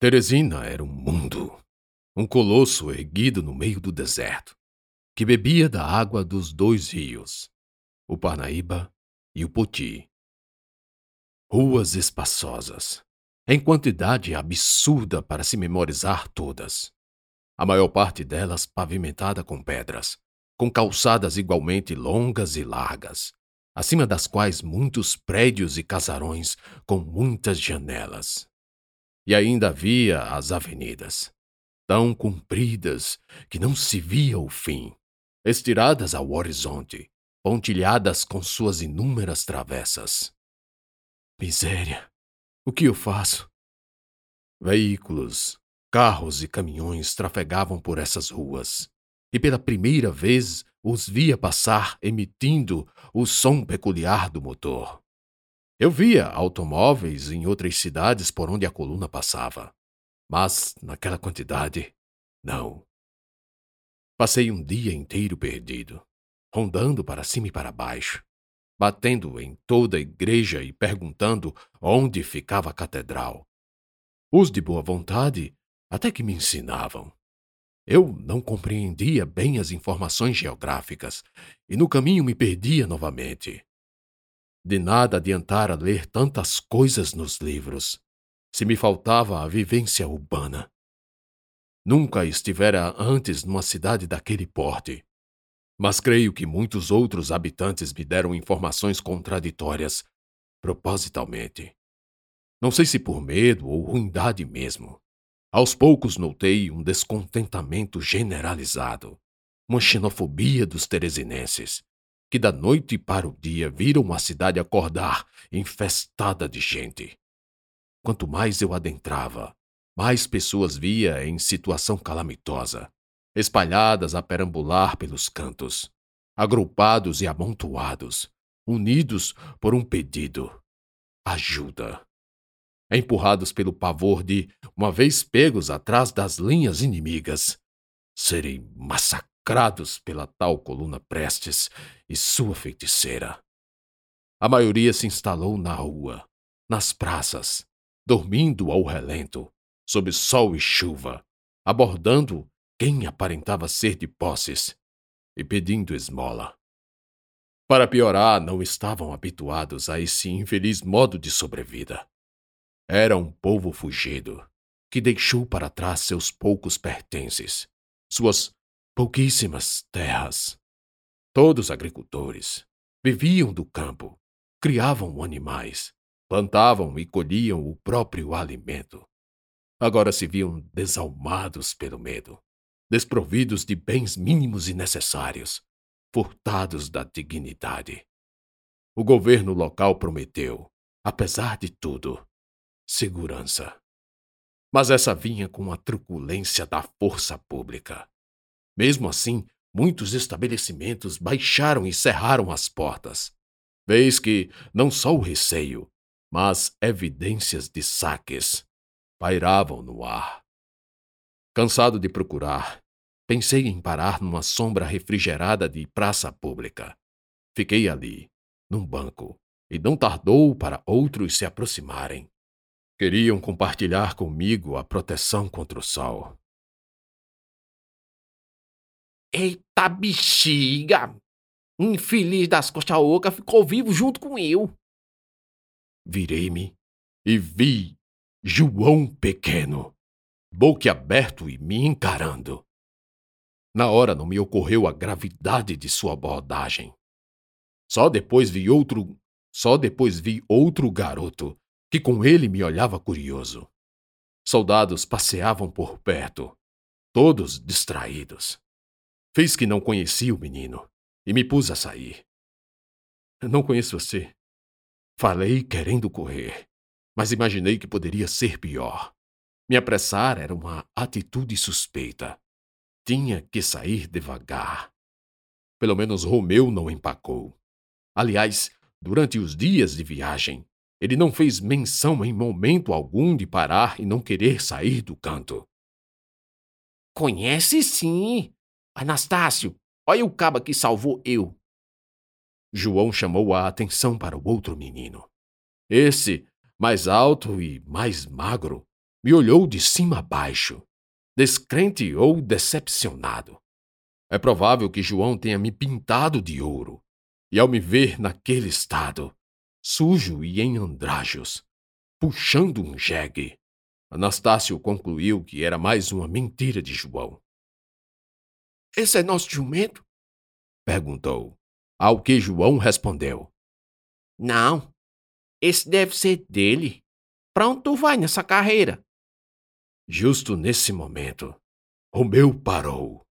Teresina era um mundo, um colosso erguido no meio do deserto, que bebia da água dos dois rios, o Parnaíba e o Poti. Ruas espaçosas, em quantidade absurda para se memorizar todas. A maior parte delas pavimentada com pedras, com calçadas igualmente longas e largas, acima das quais muitos prédios e casarões com muitas janelas. E ainda havia as avenidas, tão compridas que não se via o fim, estiradas ao horizonte, pontilhadas com suas inúmeras travessas. Miséria! O que eu faço? Veículos, carros e caminhões trafegavam por essas ruas, e pela primeira vez os via passar emitindo o som peculiar do motor. Eu via automóveis em outras cidades por onde a coluna passava, mas naquela quantidade, não. Passei um dia inteiro perdido, rondando para cima e para baixo, batendo em toda a igreja e perguntando onde ficava a catedral. Os de boa vontade até que me ensinavam. Eu não compreendia bem as informações geográficas e no caminho me perdia novamente. De nada adiantara ler tantas coisas nos livros, se me faltava a vivência urbana. Nunca estivera antes numa cidade daquele porte, mas creio que muitos outros habitantes me deram informações contraditórias, propositalmente. Não sei se por medo ou ruindade mesmo. Aos poucos notei um descontentamento generalizado, uma xenofobia dos teresinenses, que da noite para o dia viram a cidade acordar infestada de gente. Quanto mais eu adentrava, mais pessoas via em situação calamitosa, espalhadas a perambular pelos cantos, agrupados e amontoados, unidos por um pedido: ajuda. Empurrados pelo pavor de, uma vez pegos atrás das linhas inimigas, serem massacrados massacrados pela tal coluna Prestes e sua feiticeira. A maioria se instalou na rua, nas praças, dormindo ao relento, sob sol e chuva, abordando quem aparentava ser de posses e pedindo esmola. Para piorar, não estavam habituados a esse infeliz modo de sobrevida. Era um povo fugido, que deixou para trás seus poucos pertences, suas pouquíssimas terras. Todos agricultores. Viviam do campo, criavam animais, plantavam e colhiam o próprio alimento. Agora se viam desalmados pelo medo, desprovidos de bens mínimos e necessários, furtados da dignidade. O governo local prometeu, apesar de tudo, segurança. Mas essa vinha com a truculência da força pública. Mesmo assim, muitos estabelecimentos baixaram e cerraram as portas. Vês que não só o receio, mas evidências de saques pairavam no ar. Cansado de procurar, pensei em parar numa sombra refrigerada de praça pública. Fiquei ali, num banco, e não tardou para outros se aproximarem. Queriam compartilhar comigo a proteção contra o sol. Eita bexiga! Infeliz das costas oca ficou vivo junto com eu. Virei-me e vi João Pequeno, boquiaberto e me encarando. Na hora não me ocorreu a gravidade de sua abordagem. Só depois vi outro, só depois vi outro garoto que com ele me olhava curioso. Soldados passeavam por perto, todos distraídos. Fez que não conhecia o menino e me pus a sair. Não conheço você. Falei querendo correr, mas imaginei que poderia ser pior. Me apressar era uma atitude suspeita. Tinha que sair devagar. Pelo menos Romeu não empacou. Aliás, durante os dias de viagem, ele não fez menção em momento algum de parar e não querer sair do canto. Conhece sim, Anastácio, olha o caba que salvou eu. João chamou a atenção para o outro menino. Esse, mais alto e mais magro, me olhou de cima a baixo, descrente ou decepcionado. É provável que João tenha me pintado de ouro, e ao me ver naquele estado, sujo e em andrajos, puxando um jegue, Anastácio concluiu que era mais uma mentira de João. Esse é nosso jumento? perguntou, ao que João respondeu: Não, esse deve ser dele. Tu vai nessa carreira? Justo nesse momento, Romeu parou.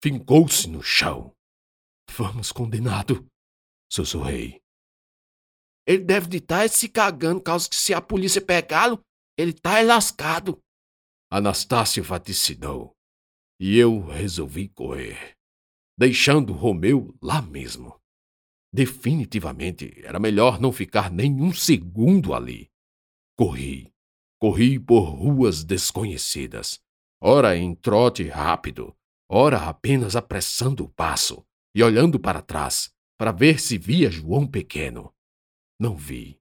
Fincou-se no chão. Vamos, condenado, sussurrei. Ele deve de estar tá se cagando, causa que se a polícia pegá-lo, ele tá lascado. Anastácio vaticinou. E eu resolvi correr, deixando Romeu lá mesmo. Definitivamente era melhor não ficar nem um segundo ali. Corri, corri por ruas desconhecidas, ora em trote rápido, ora apenas apressando o passo e olhando para trás para ver se via João pequeno. Não vi.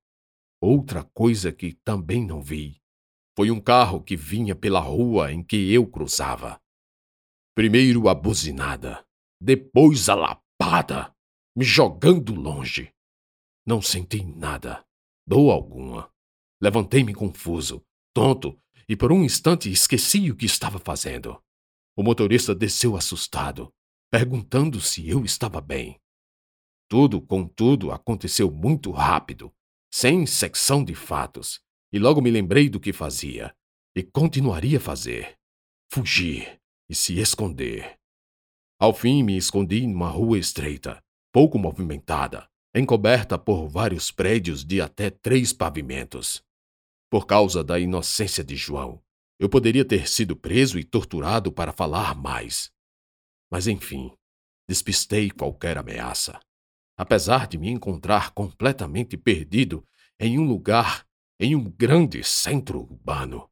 Outra coisa que também não vi foi um carro que vinha pela rua em que eu cruzava. Primeiro a buzinada, depois a lapada, me jogando longe. Não senti nada, dor alguma. Levantei-me confuso, tonto, e por um instante esqueci o que estava fazendo. O motorista desceu assustado, perguntando se eu estava bem. Tudo, contudo, aconteceu muito rápido, sem secção de fatos, e logo me lembrei do que fazia, e continuaria a fazer: fugir e se esconder. Ao fim, me escondi numa rua estreita, pouco movimentada, encoberta por vários prédios de até três pavimentos. Por causa da inocência de João, eu poderia ter sido preso e torturado para falar mais. Mas enfim, despistei qualquer ameaça. Apesar de me encontrar completamente perdido em um lugar em um grande centro urbano.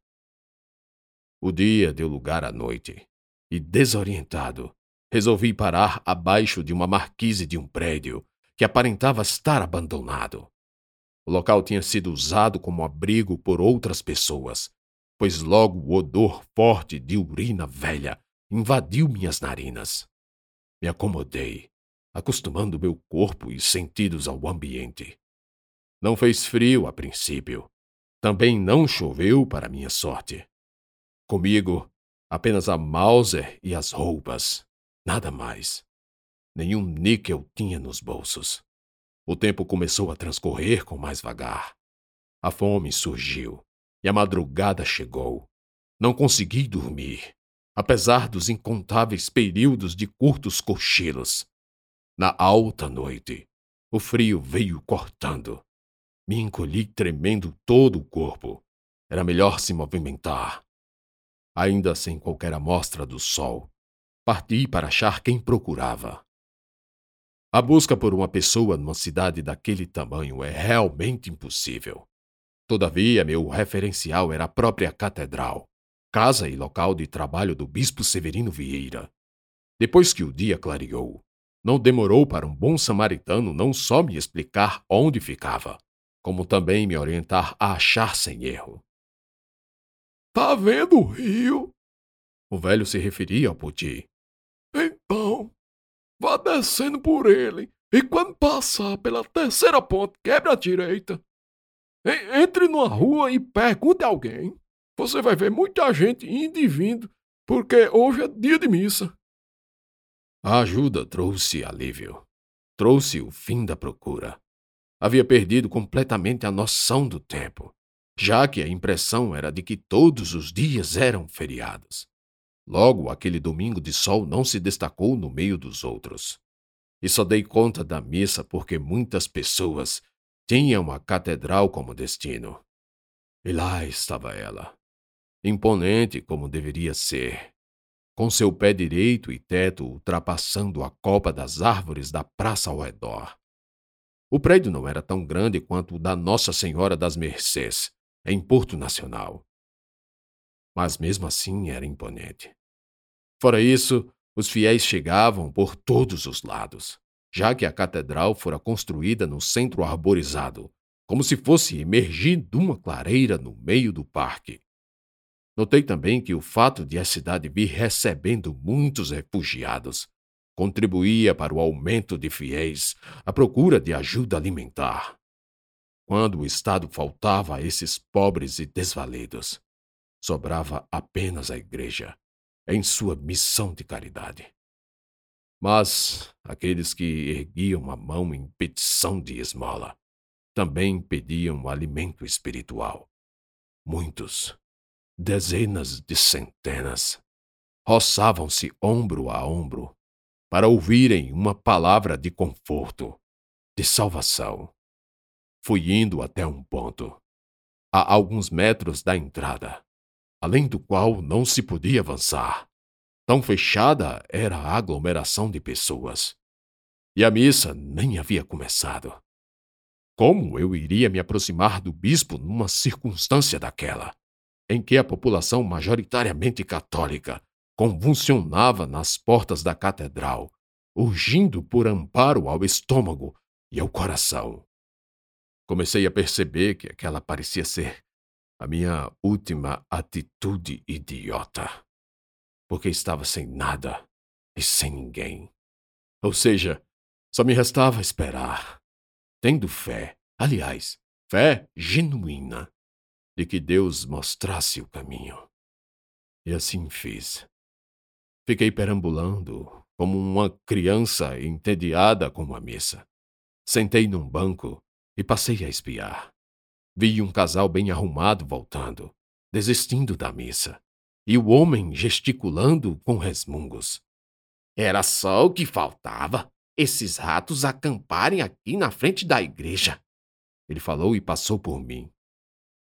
O dia deu lugar à noite, e desorientado, resolvi parar abaixo de uma marquise de um prédio que aparentava estar abandonado. O local tinha sido usado como abrigo por outras pessoas, pois logo o odor forte de urina velha invadiu minhas narinas. Me acomodei, acostumando meu corpo e sentidos ao ambiente. Não fez frio a princípio, também não choveu para minha sorte. Comigo, apenas a Mauser e as roupas. Nada mais. Nenhum níquel tinha nos bolsos. O tempo começou a transcorrer com mais vagar. A fome surgiu e a madrugada chegou. Não consegui dormir, apesar dos incontáveis períodos de curtos cochilos. Na alta noite, o frio veio cortando me encolhi tremendo todo o corpo. Era melhor se movimentar. Ainda sem qualquer amostra do sol, parti para achar quem procurava. A busca por uma pessoa numa cidade daquele tamanho é realmente impossível. Todavia, meu referencial era a própria catedral, casa e local de trabalho do bispo Severino Vieira. Depois que o dia clareou, não demorou para um bom samaritano não só me explicar onde ficava, como também me orientar a achar sem erro. Tá vendo o rio? O velho se referia ao Puti. Então, vá descendo por ele e quando passar pela terceira ponte, quebre à direita. Entre numa rua e pergunte a alguém. Você vai ver muita gente indo e vindo, porque hoje é dia de missa. A ajuda trouxe alívio. Trouxe o fim da procura. Havia perdido completamente a noção do tempo, já que a impressão era de que todos os dias eram feriados. Logo, aquele domingo de sol não se destacou no meio dos outros. E só dei conta da missa porque muitas pessoas tinham a catedral como destino. E lá estava ela, imponente como deveria ser, com seu pé direito e teto ultrapassando a copa das árvores da praça ao redor. O prédio não era tão grande quanto o da Nossa Senhora das Mercês, em Porto Nacional. Mas mesmo assim era imponente. Fora isso, os fiéis chegavam por todos os lados, já que a catedral fora construída no centro arborizado, como se fosse emergir de uma clareira no meio do parque. Notei também que o fato de a cidade vir recebendo muitos refugiados contribuía para o aumento de fiéis à procura de ajuda alimentar. Quando o Estado faltava a esses pobres e desvalidos, sobrava apenas a Igreja em sua missão de caridade. Mas aqueles que erguiam a mão em petição de esmola também pediam alimento espiritual. Muitos, dezenas de centenas, roçavam-se ombro a ombro para ouvirem uma palavra de conforto, de salvação. Fui indo até um ponto, a alguns metros da entrada, além do qual não se podia avançar. Tão fechada era a aglomeração de pessoas. E a missa nem havia começado. Como eu iria me aproximar do bispo numa circunstância daquela, em que a população majoritariamente católica convulsionava nas portas da catedral, urgindo por amparo ao estômago e ao coração? Comecei a perceber que aquela parecia ser a minha última atitude idiota. Porque estava sem nada e sem ninguém. Ou seja, só me restava esperar, tendo fé, aliás, fé genuína, de que Deus mostrasse o caminho. E assim fiz. Fiquei perambulando como uma criança entediada com a missa. Sentei num banco e passei a espiar. Vi um casal bem arrumado voltando, desistindo da missa, e o homem gesticulando com resmungos. Era só o que faltava, esses ratos acamparem aqui na frente da igreja. Ele falou e passou por mim.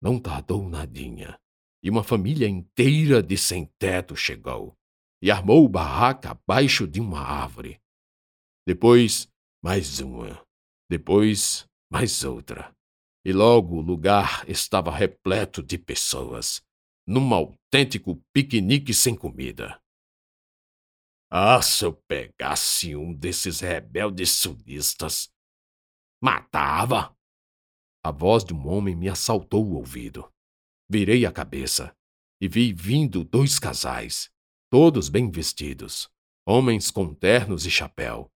Não tardou nadinha, e uma família inteira de sem-teto chegou e armou barraca abaixo de uma árvore. Depois, mais uma. Depois, mais outra e logo o lugar estava repleto de pessoas, num autêntico piquenique sem comida. Ah, se eu pegasse um desses rebeldes sulistas! Matava! A voz de um homem me assaltou o ouvido. Virei a cabeça e vi vindo dois casais, todos bem vestidos, homens com ternos e chapéu,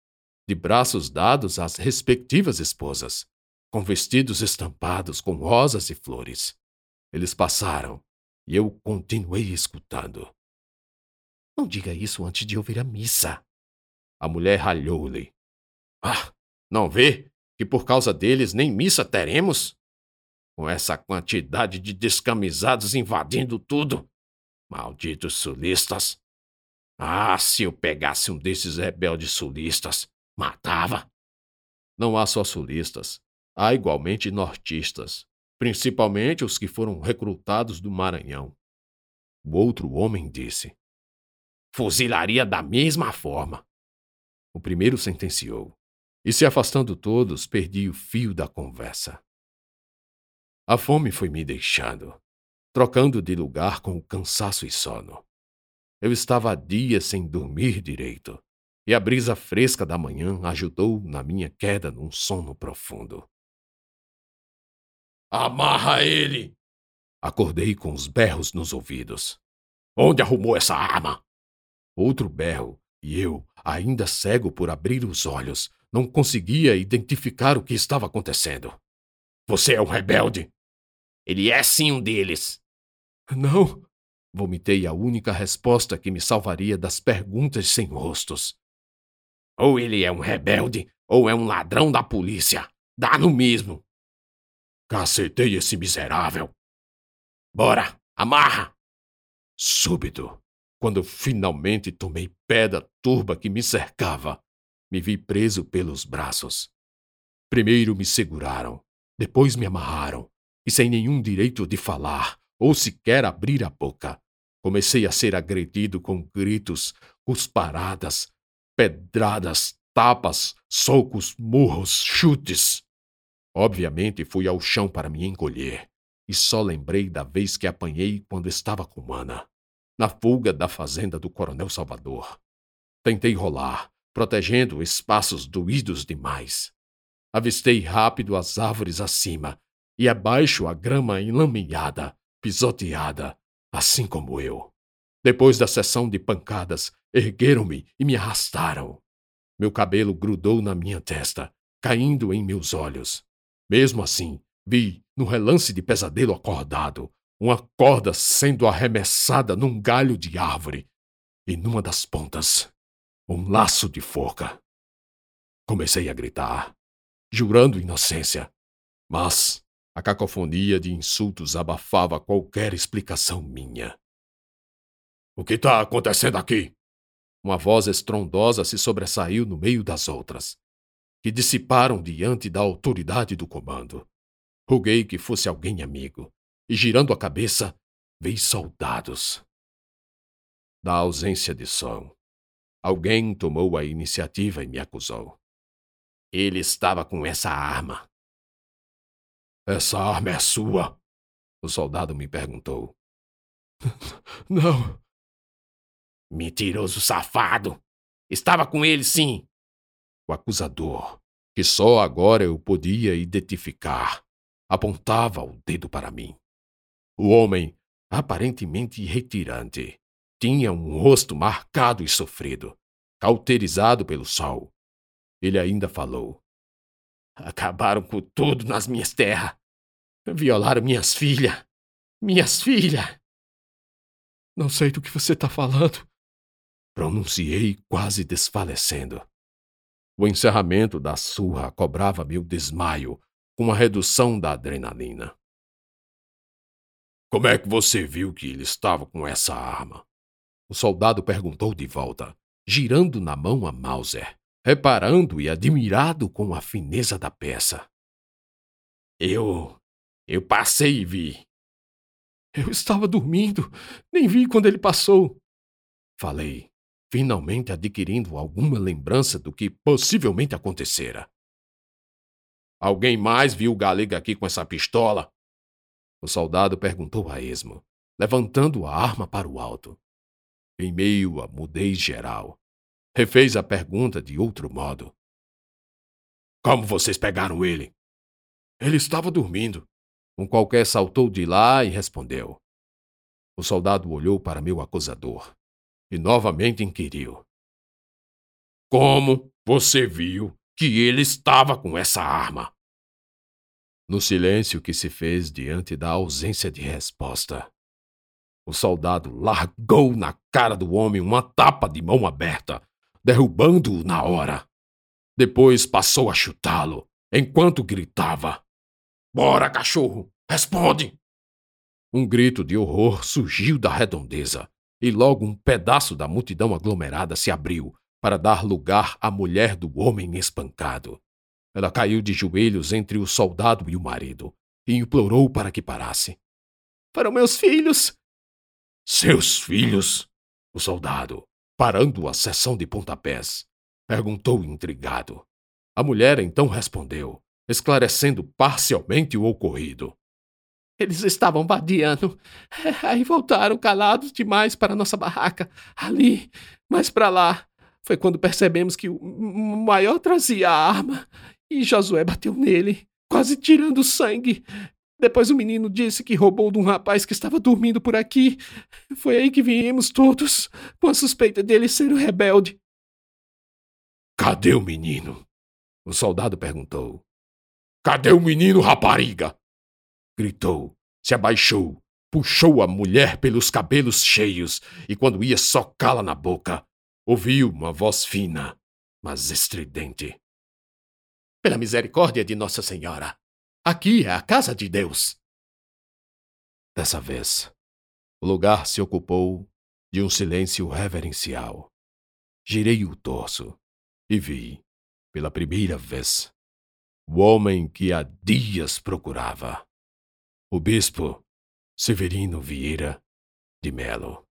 de braços dados às respectivas esposas com vestidos estampados com rosas e flores. Eles passaram e eu continuei escutando. Não diga isso antes de ouvir a missa. A mulher ralhou-lhe. Ah, não vê que por causa deles nem missa teremos? Com essa quantidade de descamisados invadindo tudo. Malditos sulistas. Ah, se eu pegasse um desses rebeldes sulistas, matava. Não há só sulistas. Há igualmente nortistas, principalmente os que foram recrutados do Maranhão. O outro homem disse: Fuzilaria da mesma forma. O primeiro sentenciou, e se afastando todos, perdi o fio da conversa. A fome foi me deixando, trocando de lugar com o cansaço e sono. Eu estava há dias sem dormir direito, e a brisa fresca da manhã ajudou na minha queda num sono profundo. Amarra ele! Acordei com os berros nos ouvidos. Onde arrumou essa arma? Outro berro, e eu, ainda cego por abrir os olhos, não conseguia identificar o que estava acontecendo. Você é um rebelde? Ele é sim um deles. Não, vomitei a única resposta que me salvaria das perguntas sem rostos. Ou ele é um rebelde, ou é um ladrão da polícia. Dá no mesmo. Cacetei esse miserável. Bora, amarra! Súbito, quando finalmente tomei pé da turba que me cercava, me vi preso pelos braços. Primeiro me seguraram, depois me amarraram, e sem nenhum direito de falar ou sequer abrir a boca, comecei a ser agredido com gritos, cusparadas, pedradas, tapas, socos, murros, chutes. Obviamente fui ao chão para me encolher, e só lembrei da vez que apanhei quando estava com Ana, na fuga da fazenda do Coronel Salvador. Tentei rolar, protegendo espaços doídos demais. Avistei rápido as árvores acima, e abaixo a grama enlameada, pisoteada, assim como eu. Depois da sessão de pancadas, ergueram-me e me arrastaram. Meu cabelo grudou na minha testa, caindo em meus olhos. Mesmo assim, vi, no relance de pesadelo acordado, uma corda sendo arremessada num galho de árvore e numa das pontas, um laço de forca. Comecei a gritar, jurando inocência, mas a cacofonia de insultos abafava qualquer explicação minha. O que está acontecendo aqui? Uma voz estrondosa se sobressaiu no meio das outras, que dissiparam diante da autoridade do comando. Roguei que fosse alguém amigo, e girando a cabeça, vi soldados. Da ausência de som, alguém tomou a iniciativa e me acusou. Ele estava com essa arma. Essa arma é sua? O soldado me perguntou. Não. Mentiroso safado! Estava com ele, sim. O acusador, que só agora eu podia identificar, apontava o dedo para mim. O homem, aparentemente retirante, tinha um rosto marcado e sofrido, cauterizado pelo sol. Ele ainda falou: Acabaram com tudo nas minhas terras. Violaram minhas filhas. Minhas filhas. Não sei do que você está falando. Pronunciei quase desfalecendo. O encerramento da surra cobrava meu desmaio com a redução da adrenalina. Como é que você viu que ele estava com essa arma? O soldado perguntou de volta, girando na mão a Mauser reparando e admirado com a fineza da peça. Eu. Eu passei e vi. Eu estava dormindo, nem vi quando ele passou. Falei, finalmente adquirindo alguma lembrança do que possivelmente acontecera. Alguém mais viu o galega aqui com essa pistola? O soldado perguntou a esmo, levantando a arma para o alto. Em meio à mudez geral, refez a pergunta de outro modo. Como vocês pegaram ele? Ele estava dormindo. Um qualquer saltou de lá e respondeu. O soldado olhou para meu acusador e novamente inquiriu. Como você viu que ele estava com essa arma? No silêncio que se fez diante da ausência de resposta, o soldado largou na cara do homem uma tapa de mão aberta derrubando-o na hora. Depois passou a chutá-lo, enquanto gritava: Bora, cachorro! Responde! Um grito de horror surgiu da redondeza, e logo um pedaço da multidão aglomerada se abriu para dar lugar à mulher do homem espancado. Ela caiu de joelhos entre o soldado e o marido e implorou para que parasse. Para meus filhos! Seus filhos? O soldado, parando a sessão de pontapés. Perguntou intrigado. A mulher então respondeu, esclarecendo parcialmente o ocorrido. Eles estavam vadiando. Aí voltaram calados demais para nossa barraca. Ali, mais para lá. Foi quando percebemos que o maior trazia a arma e Josué bateu nele, quase tirando sangue. Depois o menino disse que roubou de um rapaz que estava dormindo por aqui. Foi aí que viemos todos, com a suspeita dele ser um rebelde. Cadê o menino? O soldado perguntou. Cadê o menino, rapariga? Gritou, se abaixou, puxou a mulher pelos cabelos cheios e, quando ia socá-la na boca, ouviu uma voz fina, mas estridente. Pela misericórdia de Nossa Senhora, Aqui é a casa de Deus. Dessa vez, o lugar se ocupou de um silêncio reverencial. Girei o torso e vi, pela primeira vez, o homem que há dias procurava. O bispo Severino Vieira de Melo.